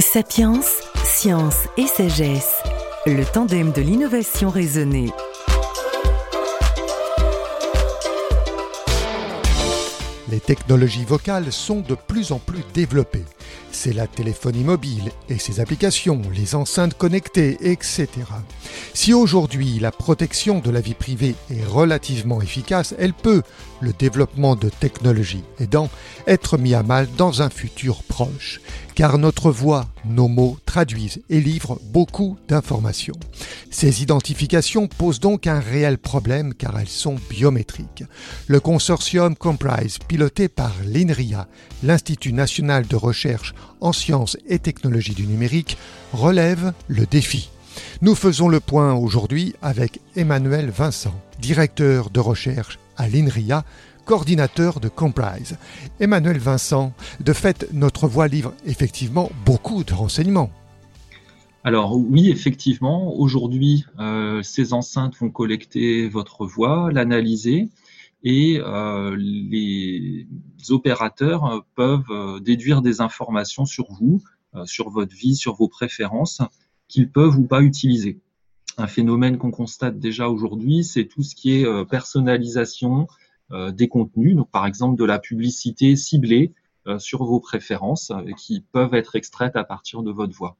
Sapiens, science et sagesse, le tandem de l'innovation raisonnée. Les technologies vocales sont de plus en plus développées. C'est la téléphonie mobile et ses applications, les enceintes connectées, etc. Si aujourd'hui la protection de la vie privée est relativement efficace, elle peut, le développement de technologies aidant, être mis à mal dans un futur proche. Car notre voix, nos mots traduisent et livrent beaucoup d'informations. Ces identifications posent donc un réel problème car elles sont biométriques. Le consortium Comprise, piloté par l'INRIA, l'Institut national de recherche en sciences et technologies du numérique, relève le défi. Nous faisons le point aujourd'hui avec Emmanuel Vincent, directeur de recherche à l'INRIA, coordinateur de Comprise. Emmanuel Vincent, de fait, notre voix livre effectivement beaucoup de renseignements. Alors oui, effectivement, aujourd'hui, euh, ces enceintes vont collecter votre voix, l'analyser, et euh, les opérateurs peuvent euh, déduire des informations sur vous, sur votre vie, sur vos préférences, qu'ils peuvent ou pas utiliser. Un phénomène qu'on constate déjà aujourd'hui, c'est tout ce qui est personnalisation des contenus, par exemple de la publicité ciblée euh, sur vos préférences qui peuvent être extraites à partir de votre voix.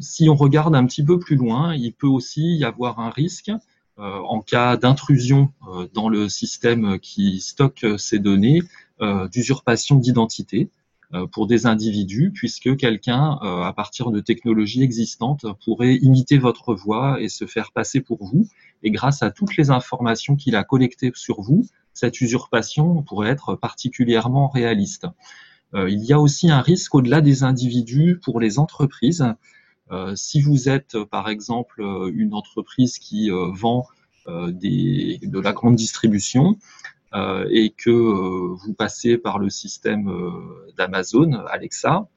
si on regarde un petit peu plus loin, il peut aussi y avoir un risque en cas d'intrusion dans le système qui stocke ces données, d'usurpation d'identité. Euh, pour des individus, puisque quelqu'un, euh, à partir de technologies existantes, pourrait imiter votre voix et se faire passer pour vous. Et grâce à toutes les informations qu'il a collectées sur vous, cette usurpation pourrait être particulièrement réaliste. Euh, il y a aussi un risque au-delà des individus pour les entreprises. si vous êtes, par exemple, une entreprise qui vend des, de la grande distribution, et que euh, vous passez par le système euh, d'Amazon, Alexa,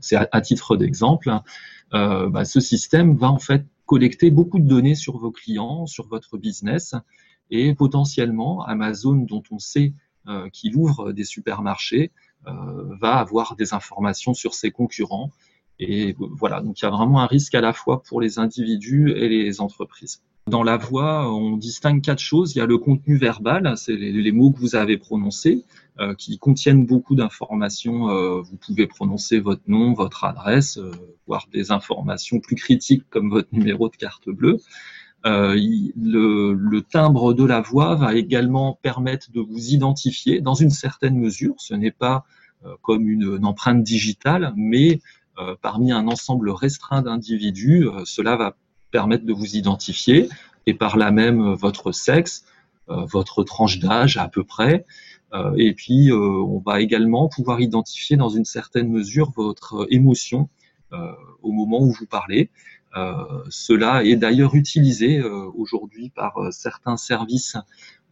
c'est à, titre d'exemple, hein, bah, ce système va en fait collecter beaucoup de données sur vos clients, sur votre business, et potentiellement Amazon, dont on sait qu'il ouvre des supermarchés, va avoir des informations sur ses concurrents. Et voilà, donc il y a vraiment un risque à la fois pour les individus et les entreprises. Dans la voix, on distingue quatre choses. Il y a le contenu verbal, c'est les, mots que vous avez prononcés, euh, qui contiennent beaucoup d'informations. Euh, vous pouvez prononcer votre nom, votre adresse, euh, voire des informations plus critiques comme votre numéro de carte bleue. Le, le, timbre de la voix va également permettre de vous identifier dans une certaine mesure. Ce n'est pas comme une, une, empreinte digitale, mais parmi un ensemble restreint d'individus, cela va permettre de vous identifier et par là même euh, votre sexe, euh, votre tranche d'âge à peu près. Euh, et puis, on va également pouvoir identifier dans une certaine mesure votre émotion au moment où vous parlez. cela est d'ailleurs utilisé aujourd'hui par certains services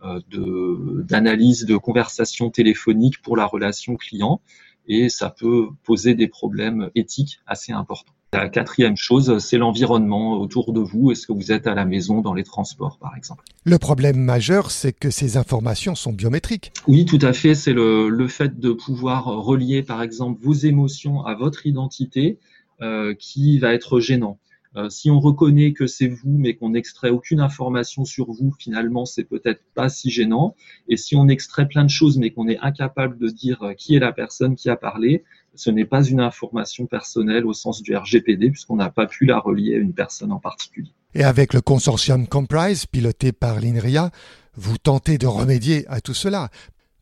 d'analyse de, de conversation téléphonique pour la relation client et ça peut poser des problèmes éthiques assez importants. La quatrième chose, c'est l'environnement autour de vous. Est-ce que vous êtes à la maison, dans les transports, par exemple? Le problème majeur, c'est que ces informations sont biométriques. Oui, tout à fait. C'est le, le, fait de pouvoir relier, par exemple, vos émotions à votre identité euh, qui va être gênant. Euh, si on reconnaît que c'est vous, mais qu'on n'extrait aucune information sur vous, finalement, c'est peut-être pas si gênant. Et si on extrait plein de choses, mais qu'on est incapable de dire euh, qui est la personne qui a parlé, ce n'est pas une information personnelle au sens du RGPD, puisqu'on n'a pas pu la relier à une personne en particulier. Et avec le consortium Comprise, piloté par l'INRIA, vous tentez de remédier à tout cela.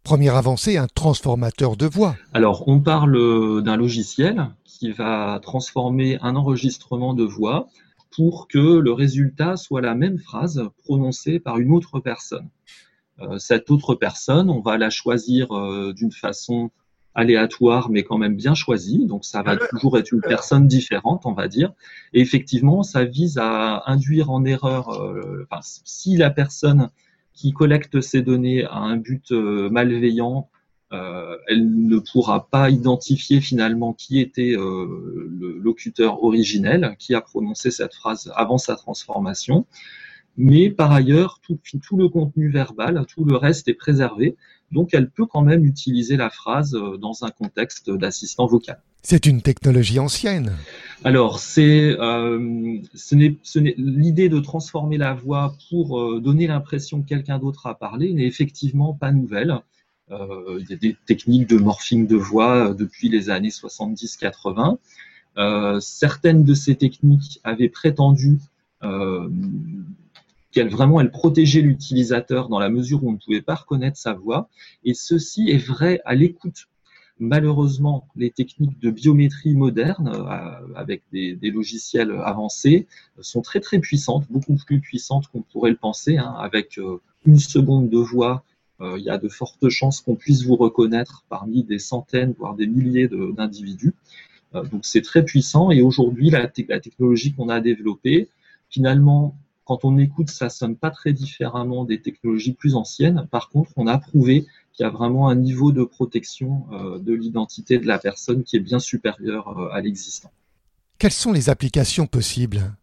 Première avancée, un transformateur de voix. Alors, on parle d'un logiciel qui va transformer un enregistrement de voix pour que le résultat soit la même phrase prononcée par une autre personne. Euh, cette autre personne, on va la choisir euh, d'une façon aléatoire, mais quand même bien choisie. Donc, ça va toujours être une personne différente, on va dire. Et effectivement, ça vise à induire en erreur, euh, enfin, si la personne qui collecte ces données a un but malveillant, euh, elle ne pourra pas identifier finalement qui était euh, le locuteur originel, qui a prononcé cette phrase avant sa transformation. Mais par ailleurs, tout, tout le contenu verbal, tout le reste est préservé. Donc, elle peut quand même utiliser la phrase euh, dans un contexte d'assistant vocal. C'est une technologie ancienne. Alors, euh, l'idée de transformer la voix pour euh, donner l'impression que quelqu'un d'autre a parlé n'est effectivement pas nouvelle. Euh, il y a des techniques de morphing de voix depuis les années 70-80. certaines de ces techniques avaient prétendu qu'elle vraiment l'utilisateur dans la mesure où on ne pouvait pas reconnaître sa voix. Et ceci est vrai à l'écoute Malheureusement, les techniques de biométrie moderne, euh, avec des, logiciels avancés, sont très très puissantes, beaucoup plus puissantes qu'on pourrait le penser. Hein. avec euh, une seconde de voix, euh, il y a de fortes chances qu'on puisse vous reconnaître parmi des centaines, voire des milliers d'individus. donc c'est très puissant et aujourd'hui, la, la, technologie qu'on a développée, finalement, quand on écoute, ça sonne pas très différemment des technologies plus anciennes. Par contre, on a prouvé qu'il y a vraiment un niveau de protection euh, de l'identité de la personne qui est bien supérieur euh, à l'existant. Quelles sont les applications possibles?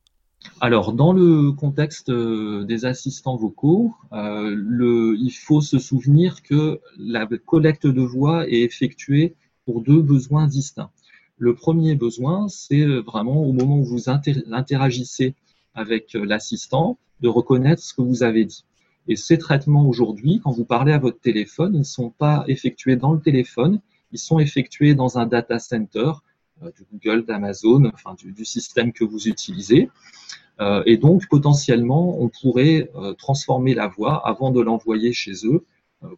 Alors, dans le contexte euh, des assistants vocaux, il faut se souvenir que la collecte de voix est effectuée pour deux besoins distincts. Le premier besoin, c'est vraiment au moment où vous interagissez avec l'assistant, de reconnaître ce que vous avez dit. Et ces traitements aujourd'hui, quand vous parlez à votre téléphone, ils ne sont pas effectués dans le téléphone, ils sont effectués dans un data center euh, du Google, d'Amazon, enfin du, système que vous utilisez. Euh, et donc potentiellement, on pourrait euh, transformer la voix avant de l'envoyer chez eux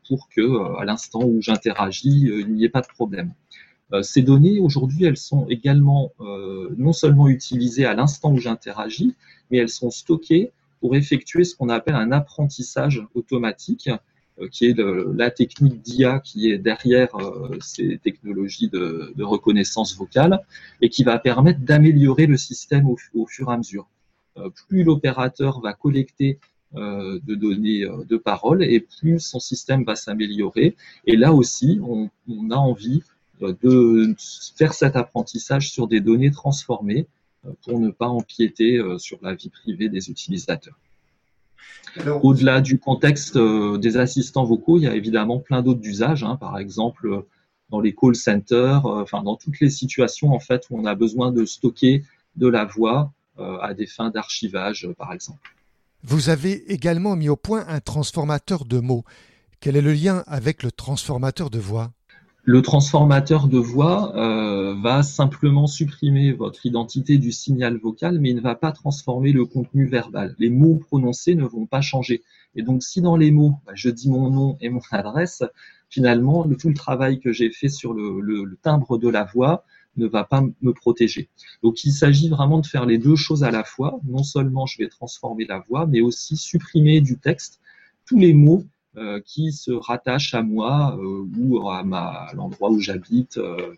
pour que, à l'instant où j'interagis, il n'y ait pas de problème. ces données aujourd'hui, elles sont également non seulement utilisées à l'instant où j'interagis, mais elles sont stockées pour effectuer ce qu'on appelle un apprentissage automatique, euh, qui est la technique d'IA qui est derrière euh, ces technologies de, reconnaissance vocale et qui va permettre d'améliorer le système au, fur et à mesure. Euh, plus l'opérateur va collecter de données de parole et plus son système va s'améliorer. Et là aussi, on, on a envie de faire cet apprentissage sur des données transformées pour ne pas empiéter euh, sur la vie privée des utilisateurs. Au-delà du contexte euh, des assistants vocaux, il y a évidemment plein d'autres usages, hein. par exemple euh, dans les call centers, enfin dans toutes les situations en fait où on a besoin de stocker de la voix à des fins d'archivage, par exemple. Vous avez également mis au point un transformateur de mots. Quel est le lien avec le transformateur de voix? Le transformateur de voix euh, va simplement supprimer votre identité du signal vocal, mais il ne va pas transformer le contenu verbal. Les mots prononcés ne vont pas changer. Et donc, si dans les mots, bah, je dis mon nom et mon adresse, finalement, tout le travail que j'ai fait sur le, timbre de la voix ne va pas me protéger. Donc, il s'agit vraiment de faire les deux choses à la fois. Non seulement je vais transformer la voix, mais aussi supprimer du texte tous les mots qui se rattache à moi euh, ou à, ma, l'endroit où j'habite, euh,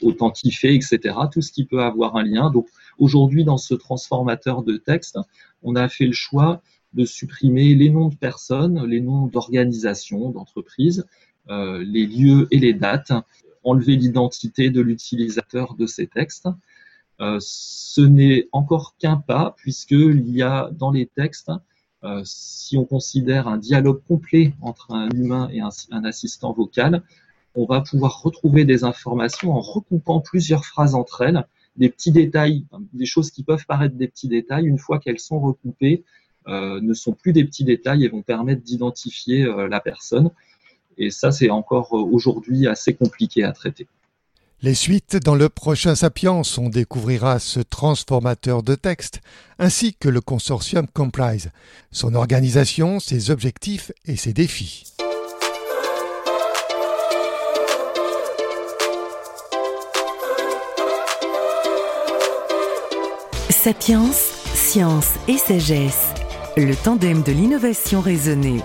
authentifié, etc. Tout ce qui peut avoir un lien. Donc aujourd'hui, dans ce transformateur de texte, on a fait le choix de supprimer les noms de personnes, les noms d'organisations, d'entreprises, les lieux et les dates, enlever l'identité de l'utilisateur de ces textes. ce n'est encore qu'un pas, puisqu'il y a dans les textes euh, si on considère un dialogue complet entre un humain et un, assistant vocal, on va pouvoir retrouver des informations en recoupant plusieurs phrases entre elles, des petits détails, des choses qui peuvent paraître des petits détails, une fois qu'elles sont recoupées, euh, ne sont plus des petits détails et vont permettre d'identifier euh, la personne. Et ça, c'est encore aujourd'hui assez compliqué à traiter. Les suites dans le prochain Sapiens, on découvrira ce transformateur de texte, ainsi que le consortium Comprise, son organisation, ses objectifs et ses défis. Sapiens, science et sagesse, le tandem de l'innovation raisonnée.